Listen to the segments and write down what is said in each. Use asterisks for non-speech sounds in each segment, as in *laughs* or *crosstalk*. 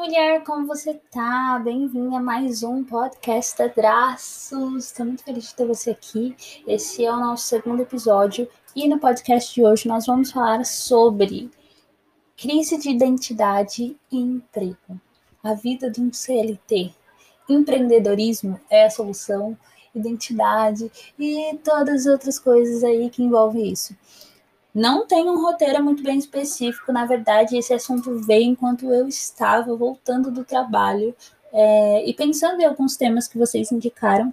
Mulher, como você tá? Bem-vinda a mais um podcast Abraços. Estou muito feliz de ter você aqui. Esse é o nosso segundo episódio e no podcast de hoje nós vamos falar sobre crise de identidade e emprego. A vida de um CLT. Empreendedorismo é a solução, identidade e todas as outras coisas aí que envolvem isso. Não tem um roteiro muito bem específico, na verdade, esse assunto veio enquanto eu estava voltando do trabalho é, e pensando em alguns temas que vocês indicaram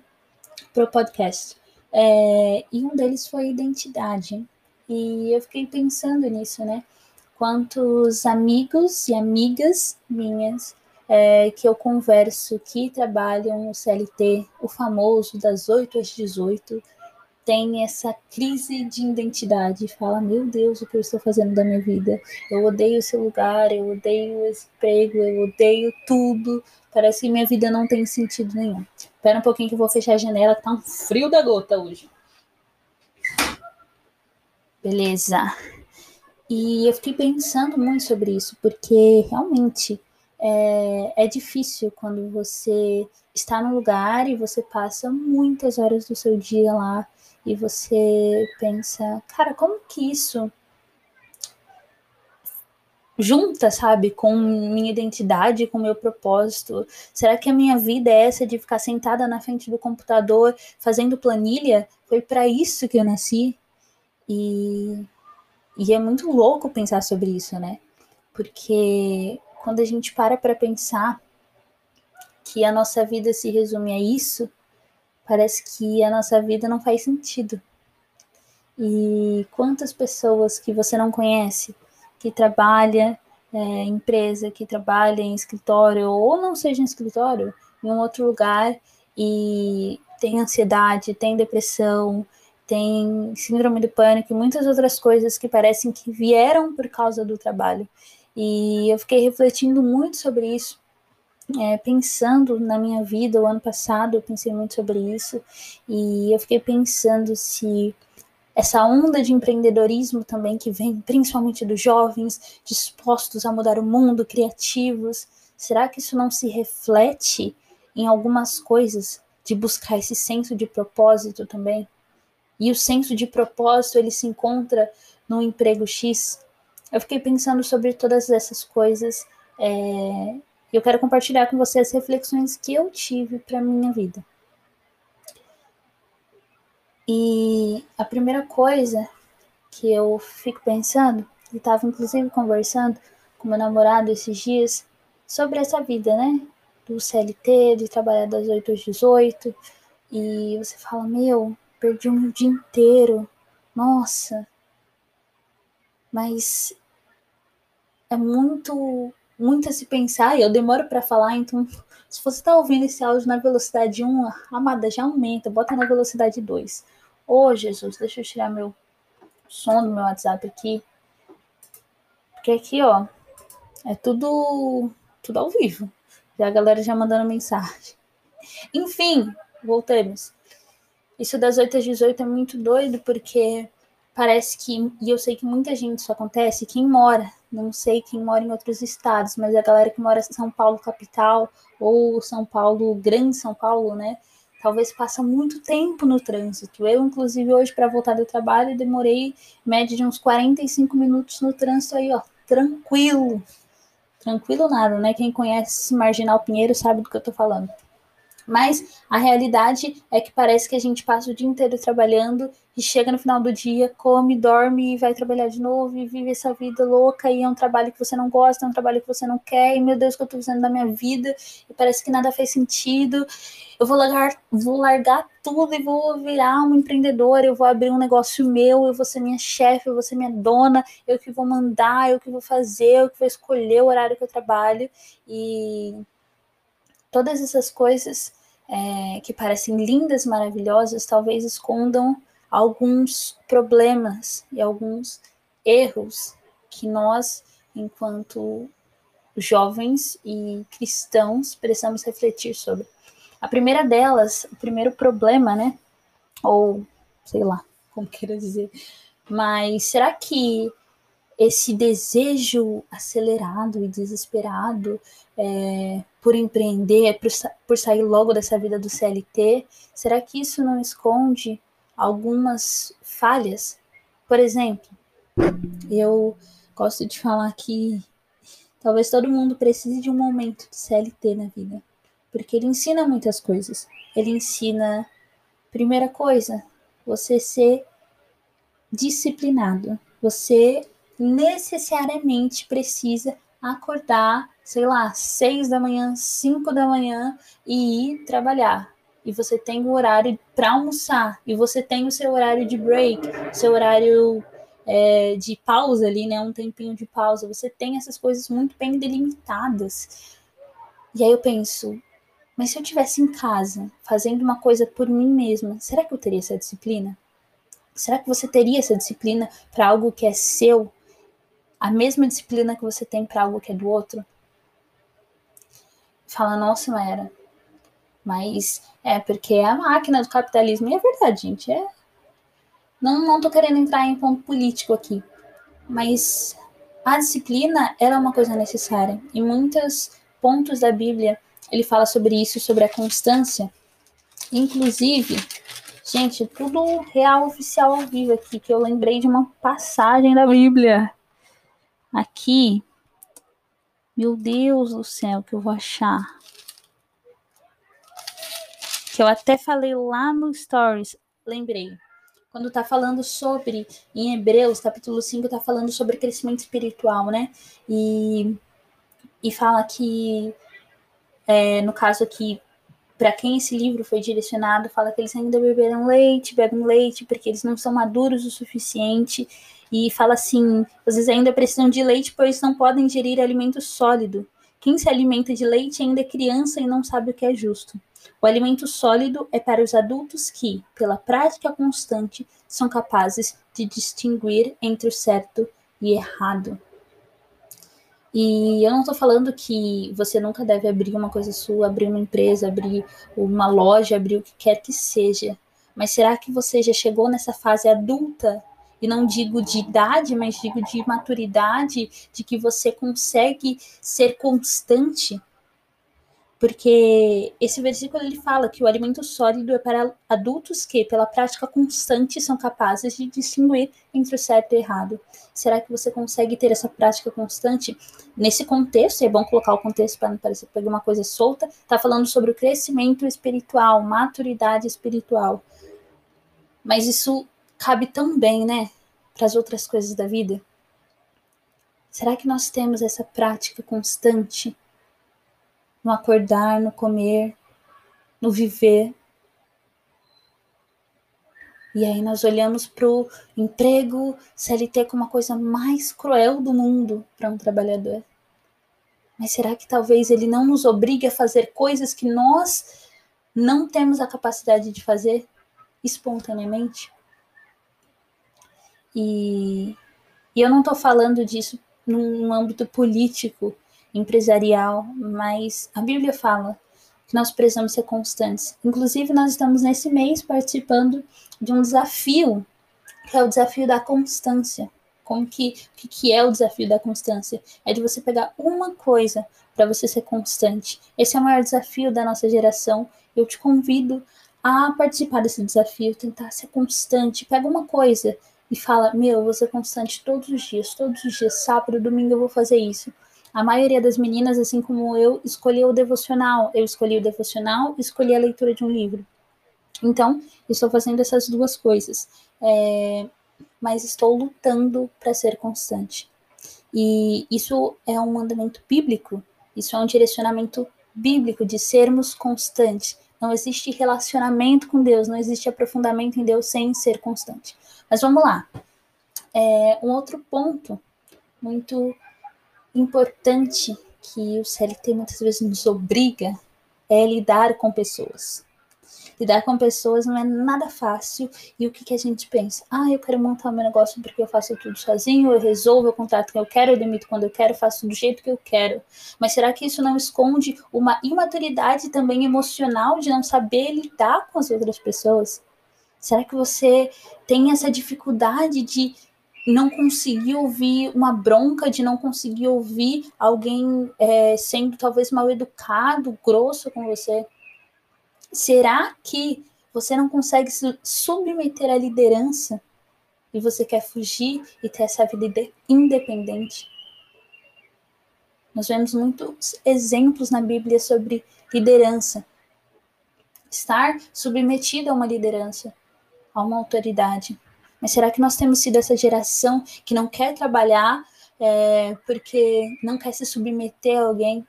para o podcast. É, e um deles foi identidade. E eu fiquei pensando nisso, né? Quantos amigos e amigas minhas é, que eu converso que trabalham no CLT, o famoso das 8 às 18, tem essa crise de identidade, fala: Meu Deus, o que eu estou fazendo da minha vida? Eu odeio esse lugar, eu odeio esse emprego, eu odeio tudo. Parece que minha vida não tem sentido nenhum. Espera um pouquinho que eu vou fechar a janela, tá um frio da gota hoje. Beleza. E eu fiquei pensando muito sobre isso, porque realmente é, é difícil quando você está no lugar e você passa muitas horas do seu dia lá e você pensa, cara, como que isso junta, sabe, com minha identidade, com meu propósito? Será que a minha vida é essa de ficar sentada na frente do computador fazendo planilha? Foi para isso que eu nasci? E, e é muito louco pensar sobre isso, né? Porque quando a gente para para pensar que a nossa vida se resume a isso, parece que a nossa vida não faz sentido. E quantas pessoas que você não conhece, que trabalha é, em empresa, que trabalha em escritório, ou não seja em escritório, em um outro lugar, e tem ansiedade, tem depressão, tem síndrome do pânico e muitas outras coisas que parecem que vieram por causa do trabalho. E eu fiquei refletindo muito sobre isso é, pensando na minha vida, o ano passado eu pensei muito sobre isso, e eu fiquei pensando se essa onda de empreendedorismo também que vem principalmente dos jovens dispostos a mudar o mundo, criativos, será que isso não se reflete em algumas coisas de buscar esse senso de propósito também? E o senso de propósito ele se encontra no emprego X. Eu fiquei pensando sobre todas essas coisas é, e eu quero compartilhar com você as reflexões que eu tive para minha vida. E a primeira coisa que eu fico pensando, e estava inclusive conversando com meu namorado esses dias, sobre essa vida, né? Do CLT, de trabalhar das 8 às 18. E você fala, meu, perdi meu dia inteiro. Nossa. Mas é muito muito a se pensar, e eu demoro para falar, então se você está ouvindo esse áudio na velocidade 1, amada, já aumenta, bota na velocidade 2. Ô, oh, Jesus, deixa eu tirar meu som do meu WhatsApp aqui. Porque aqui, ó, é tudo tudo ao vivo. Já a galera já mandando mensagem. Enfim, voltamos. Isso das 8 às 18 é muito doido, porque parece que, e eu sei que muita gente isso acontece, quem mora não sei quem mora em outros estados, mas a galera que mora em São Paulo capital ou São Paulo, grande São Paulo, né? Talvez passa muito tempo no trânsito. Eu, inclusive, hoje para voltar do trabalho, demorei média de uns 45 minutos no trânsito aí, ó, tranquilo. Tranquilo nada, né? Quem conhece Marginal Pinheiro sabe do que eu tô falando. Mas a realidade é que parece que a gente passa o dia inteiro trabalhando e chega no final do dia, come, dorme e vai trabalhar de novo e vive essa vida louca e é um trabalho que você não gosta, é um trabalho que você não quer, e meu Deus, o que eu tô fazendo da minha vida? E parece que nada faz sentido. Eu vou largar, vou largar tudo e vou virar uma empreendedora, eu vou abrir um negócio meu, eu vou ser minha chefe, eu vou ser minha dona, eu que vou mandar, eu que vou fazer, eu que vou escolher o horário que eu trabalho. E todas essas coisas é, que parecem lindas, maravilhosas, talvez escondam alguns problemas e alguns erros que nós, enquanto jovens e cristãos, precisamos refletir sobre. A primeira delas, o primeiro problema, né? Ou sei lá, como queira dizer, mas será que esse desejo acelerado e desesperado é, por empreender, por, por sair logo dessa vida do CLT, será que isso não esconde algumas falhas? Por exemplo, eu gosto de falar que talvez todo mundo precise de um momento de CLT na vida, porque ele ensina muitas coisas. Ele ensina, primeira coisa, você ser disciplinado. Você necessariamente precisa acordar, sei lá, seis da manhã, cinco da manhã e ir trabalhar. E você tem o horário para almoçar, e você tem o seu horário de break, seu horário é, de pausa ali, né? Um tempinho de pausa. Você tem essas coisas muito bem delimitadas. E aí eu penso, mas se eu tivesse em casa, fazendo uma coisa por mim mesma, será que eu teria essa disciplina? Será que você teria essa disciplina para algo que é seu? A mesma disciplina que você tem para algo que é do outro? Fala, nossa, Maera. Mas é porque é a máquina do capitalismo. E é verdade, gente. É... Não, não tô querendo entrar em ponto político aqui. Mas a disciplina ela é uma coisa necessária. Em muitos pontos da Bíblia, ele fala sobre isso, sobre a constância. Inclusive, Gente, tudo real oficial ao vivo aqui, que eu lembrei de uma passagem da Bíblia. Aqui. Meu Deus do céu, que eu vou achar. Que eu até falei lá no Stories. Lembrei. Quando tá falando sobre, em Hebreus, capítulo 5, tá falando sobre crescimento espiritual, né? E, e fala que, é, no caso aqui, para quem esse livro foi direcionado, fala que eles ainda beberam leite, bebem leite, porque eles não são maduros o suficiente. E fala assim: vocês ainda precisam de leite, pois não podem ingerir alimento sólido. Quem se alimenta de leite ainda é criança e não sabe o que é justo. O alimento sólido é para os adultos que, pela prática constante, são capazes de distinguir entre o certo e errado. E eu não estou falando que você nunca deve abrir uma coisa sua, abrir uma empresa, abrir uma loja, abrir o que quer que seja. Mas será que você já chegou nessa fase adulta? E não digo de idade, mas digo de maturidade, de que você consegue ser constante porque esse versículo ele fala que o alimento sólido é para adultos que, pela prática constante, são capazes de distinguir entre o certo e o errado. Será que você consegue ter essa prática constante nesse contexto? É bom colocar o contexto para não parecer pegar uma coisa solta. Está falando sobre o crescimento espiritual, maturidade espiritual. Mas isso cabe tão bem, né, para as outras coisas da vida. Será que nós temos essa prática constante? no acordar, no comer, no viver. E aí nós olhamos para o emprego CLT como a coisa mais cruel do mundo para um trabalhador. Mas será que talvez ele não nos obrigue a fazer coisas que nós não temos a capacidade de fazer espontaneamente? E, e eu não estou falando disso num âmbito político, empresarial, mas a Bíblia fala que nós precisamos ser constantes. Inclusive, nós estamos nesse mês participando de um desafio, que é o desafio da constância. Como que, que, que é o desafio da constância? É de você pegar uma coisa para você ser constante. Esse é o maior desafio da nossa geração. Eu te convido a participar desse desafio, tentar ser constante. Pega uma coisa e fala: Meu, eu vou ser constante todos os dias, todos os dias, sábado, domingo eu vou fazer isso. A maioria das meninas, assim como eu, escolheu o devocional. Eu escolhi o devocional, escolhi a leitura de um livro. Então, estou fazendo essas duas coisas. É, mas estou lutando para ser constante. E isso é um mandamento bíblico, isso é um direcionamento bíblico de sermos constantes. Não existe relacionamento com Deus, não existe aprofundamento em Deus sem ser constante. Mas vamos lá. É, um outro ponto muito importante que o CLT muitas vezes nos obriga é lidar com pessoas. Lidar com pessoas não é nada fácil. E o que, que a gente pensa? Ah, eu quero montar meu negócio porque eu faço tudo sozinho, eu resolvo, o contrato que eu quero, eu demito quando eu quero, faço do jeito que eu quero. Mas será que isso não esconde uma imaturidade também emocional de não saber lidar com as outras pessoas? Será que você tem essa dificuldade de não conseguir ouvir uma bronca, de não conseguir ouvir alguém é, sendo talvez mal educado, grosso com você? Será que você não consegue se submeter à liderança e você quer fugir e ter essa vida independente? Nós vemos muitos exemplos na Bíblia sobre liderança. Estar submetido a uma liderança, a uma autoridade. Mas será que nós temos sido essa geração que não quer trabalhar é, porque não quer se submeter a alguém,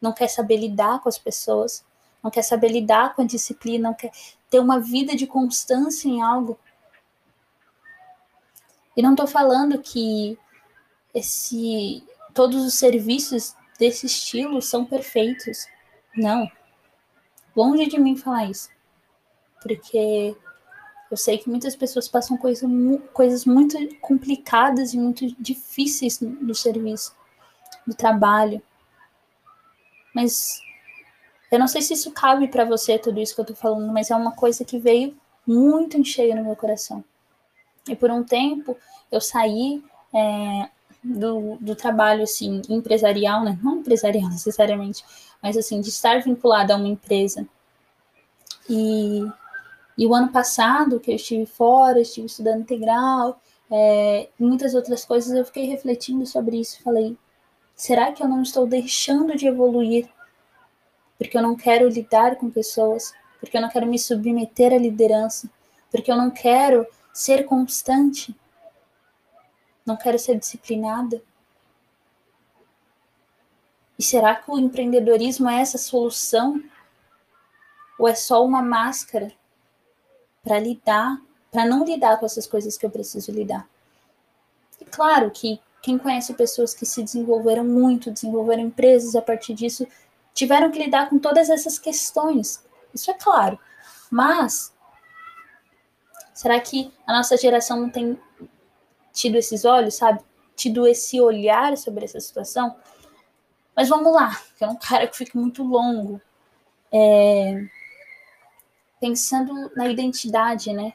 não quer saber lidar com as pessoas, não quer saber lidar com a disciplina, não quer ter uma vida de constância em algo? E não estou falando que esse todos os serviços desse estilo são perfeitos. Não. Longe de mim falar isso. Porque eu sei que muitas pessoas passam coisa, coisas muito complicadas e muito difíceis no serviço, no trabalho. Mas eu não sei se isso cabe para você, tudo isso que eu tô falando, mas é uma coisa que veio muito em cheio no meu coração. E por um tempo eu saí é, do, do trabalho assim empresarial, né? Não empresarial *laughs* necessariamente, mas assim de estar vinculada a uma empresa. E e o ano passado, que eu estive fora, estive estudando integral, é, muitas outras coisas, eu fiquei refletindo sobre isso falei: será que eu não estou deixando de evoluir? Porque eu não quero lidar com pessoas, porque eu não quero me submeter à liderança, porque eu não quero ser constante, não quero ser disciplinada. E será que o empreendedorismo é essa solução? Ou é só uma máscara para lidar, para não lidar com essas coisas que eu preciso lidar. E claro que quem conhece pessoas que se desenvolveram muito, desenvolveram empresas a partir disso, tiveram que lidar com todas essas questões. Isso é claro. Mas será que a nossa geração não tem tido esses olhos, sabe? Tido esse olhar sobre essa situação? Mas vamos lá, que é um cara que fica muito longo. É, pensando na identidade, né?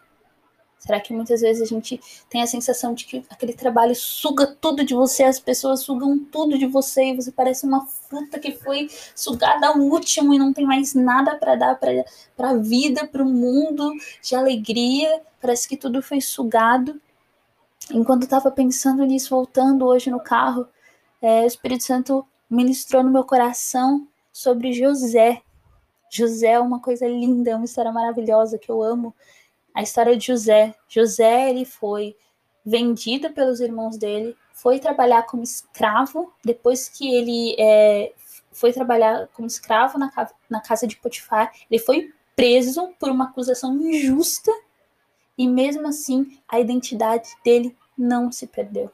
Será que muitas vezes a gente tem a sensação de que aquele trabalho suga tudo de você, as pessoas sugam tudo de você e você parece uma fruta que foi sugada ao último e não tem mais nada para dar para a vida, para o mundo de alegria? Parece que tudo foi sugado. Enquanto estava pensando nisso, voltando hoje no carro, é, o Espírito Santo ministrou no meu coração sobre José, José é uma coisa linda, é uma história maravilhosa que eu amo. A história de José. José, ele foi vendido pelos irmãos dele, foi trabalhar como escravo, depois que ele é, foi trabalhar como escravo na, na casa de Potifar, ele foi preso por uma acusação injusta e mesmo assim a identidade dele não se perdeu.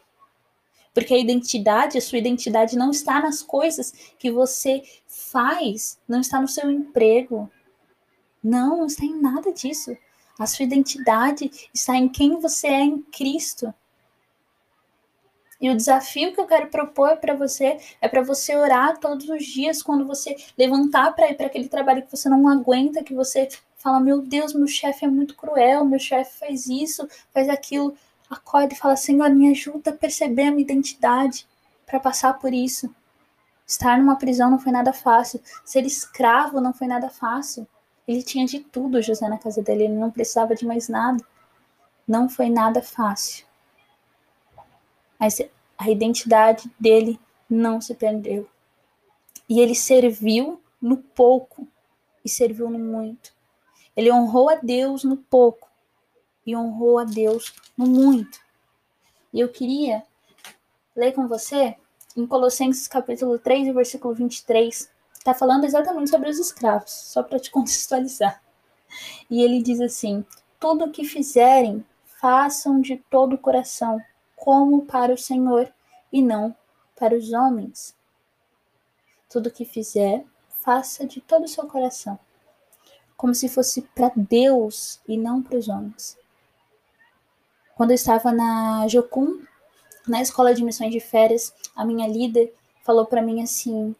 Porque a identidade, a sua identidade não está nas coisas que você faz, não está no seu emprego. Não, não está em nada disso. A sua identidade está em quem você é em Cristo. E o desafio que eu quero propor para você é para você orar todos os dias quando você levantar para ir para aquele trabalho que você não aguenta, que você fala: "Meu Deus, meu chefe é muito cruel, meu chefe faz isso, faz aquilo" acorda e fala: Senhor, me ajuda a perceber a minha identidade para passar por isso. Estar numa prisão não foi nada fácil. Ser escravo não foi nada fácil. Ele tinha de tudo, José, na casa dele. Ele não precisava de mais nada. Não foi nada fácil. Mas a identidade dele não se perdeu. E ele serviu no pouco e serviu no muito. Ele honrou a Deus no pouco e honrou a Deus no muito. E eu queria ler com você em Colossenses capítulo 3, versículo 23. Está falando exatamente sobre os escravos, só para te *laughs* contextualizar. E ele diz assim: Tudo o que fizerem, façam de todo o coração, como para o Senhor e não para os homens. Tudo o que fizer, faça de todo o seu coração, como se fosse para Deus e não para os homens. Quando eu estava na Jocum, na escola de missões de férias, a minha líder falou para mim assim,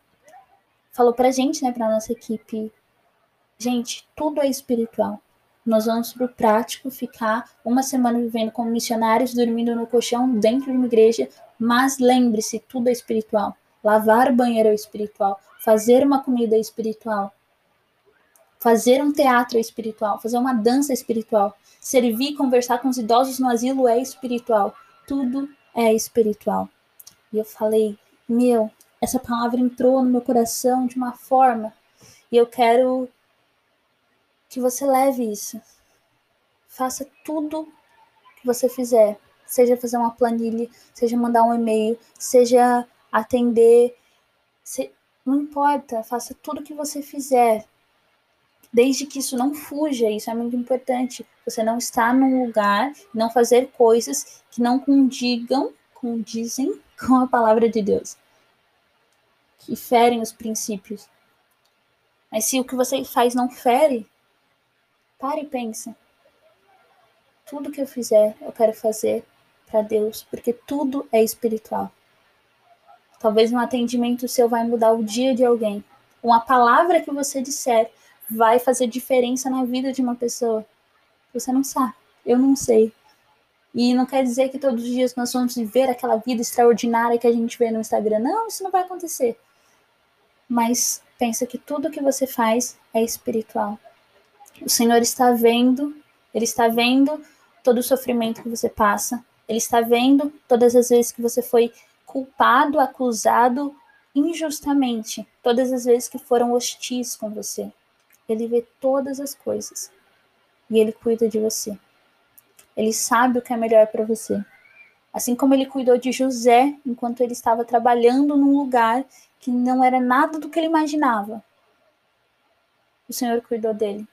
falou pra gente, né, pra nossa equipe, gente, tudo é espiritual. Nós vamos para o prático ficar uma semana vivendo como missionários, dormindo no colchão dentro de uma igreja, mas lembre-se, tudo é espiritual. Lavar banheiro é espiritual, fazer uma comida é espiritual, fazer um teatro é espiritual, fazer uma dança é espiritual, servir, conversar com os idosos no asilo é espiritual. Tudo é espiritual. E eu falei, meu, essa palavra entrou no meu coração de uma forma e eu quero que você leve isso. Faça tudo que você fizer, seja fazer uma planilha, seja mandar um e-mail, seja atender, se... não importa, faça tudo que você fizer. Desde que isso não fuja, isso é muito importante. Você não está num lugar, não fazer coisas que não condigam, condizem com a palavra de Deus, que ferem os princípios. Mas se o que você faz não fere, Pare e pense. Tudo que eu fizer, eu quero fazer para Deus, porque tudo é espiritual. Talvez um atendimento seu vai mudar o dia de alguém. Uma palavra que você disser vai fazer diferença na vida de uma pessoa. Você não sabe, eu não sei. E não quer dizer que todos os dias nós vamos viver aquela vida extraordinária que a gente vê no Instagram. Não, isso não vai acontecer. Mas pensa que tudo que você faz é espiritual. O Senhor está vendo, Ele está vendo todo o sofrimento que você passa, Ele está vendo todas as vezes que você foi culpado, acusado injustamente, todas as vezes que foram hostis com você. Ele vê todas as coisas e Ele cuida de você. Ele sabe o que é melhor para você. Assim como ele cuidou de José enquanto ele estava trabalhando num lugar que não era nada do que ele imaginava. O Senhor cuidou dele.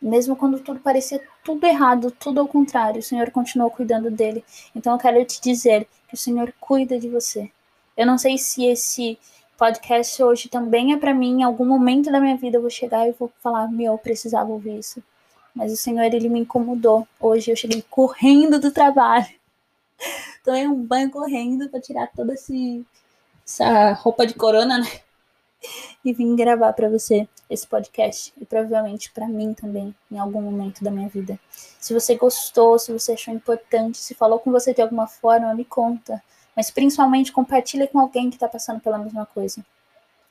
Mesmo quando tudo parecia tudo errado, tudo ao contrário, o Senhor continuou cuidando dele. Então eu quero te dizer que o Senhor cuida de você. Eu não sei se esse podcast hoje também é para mim. Em algum momento da minha vida eu vou chegar e vou falar: Meu, eu precisava ouvir isso. Mas o Senhor, ele me incomodou. Hoje eu cheguei correndo do trabalho. *laughs* Tomei um banho correndo para tirar toda esse, essa roupa de corona, né? *laughs* e vim gravar para você esse podcast e provavelmente para mim também em algum momento da minha vida. Se você gostou, se você achou importante, se falou com você de alguma forma, me conta, mas principalmente compartilha com alguém que está passando pela mesma coisa.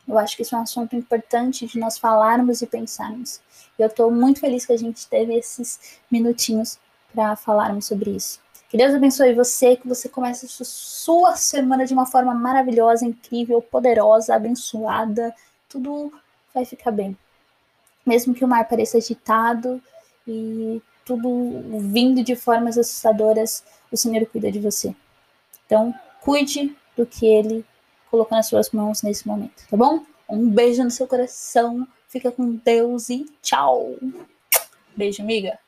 Eu acho que isso é um assunto importante de nós falarmos e pensarmos. E eu estou muito feliz que a gente teve esses minutinhos para falarmos sobre isso. Que Deus abençoe você, que você comece a sua semana de uma forma maravilhosa, incrível, poderosa, abençoada. Tudo vai ficar bem. Mesmo que o mar pareça agitado e tudo vindo de formas assustadoras, o Senhor cuida de você. Então, cuide do que Ele colocou nas suas mãos nesse momento, tá bom? Um beijo no seu coração, fica com Deus e tchau! Beijo, amiga!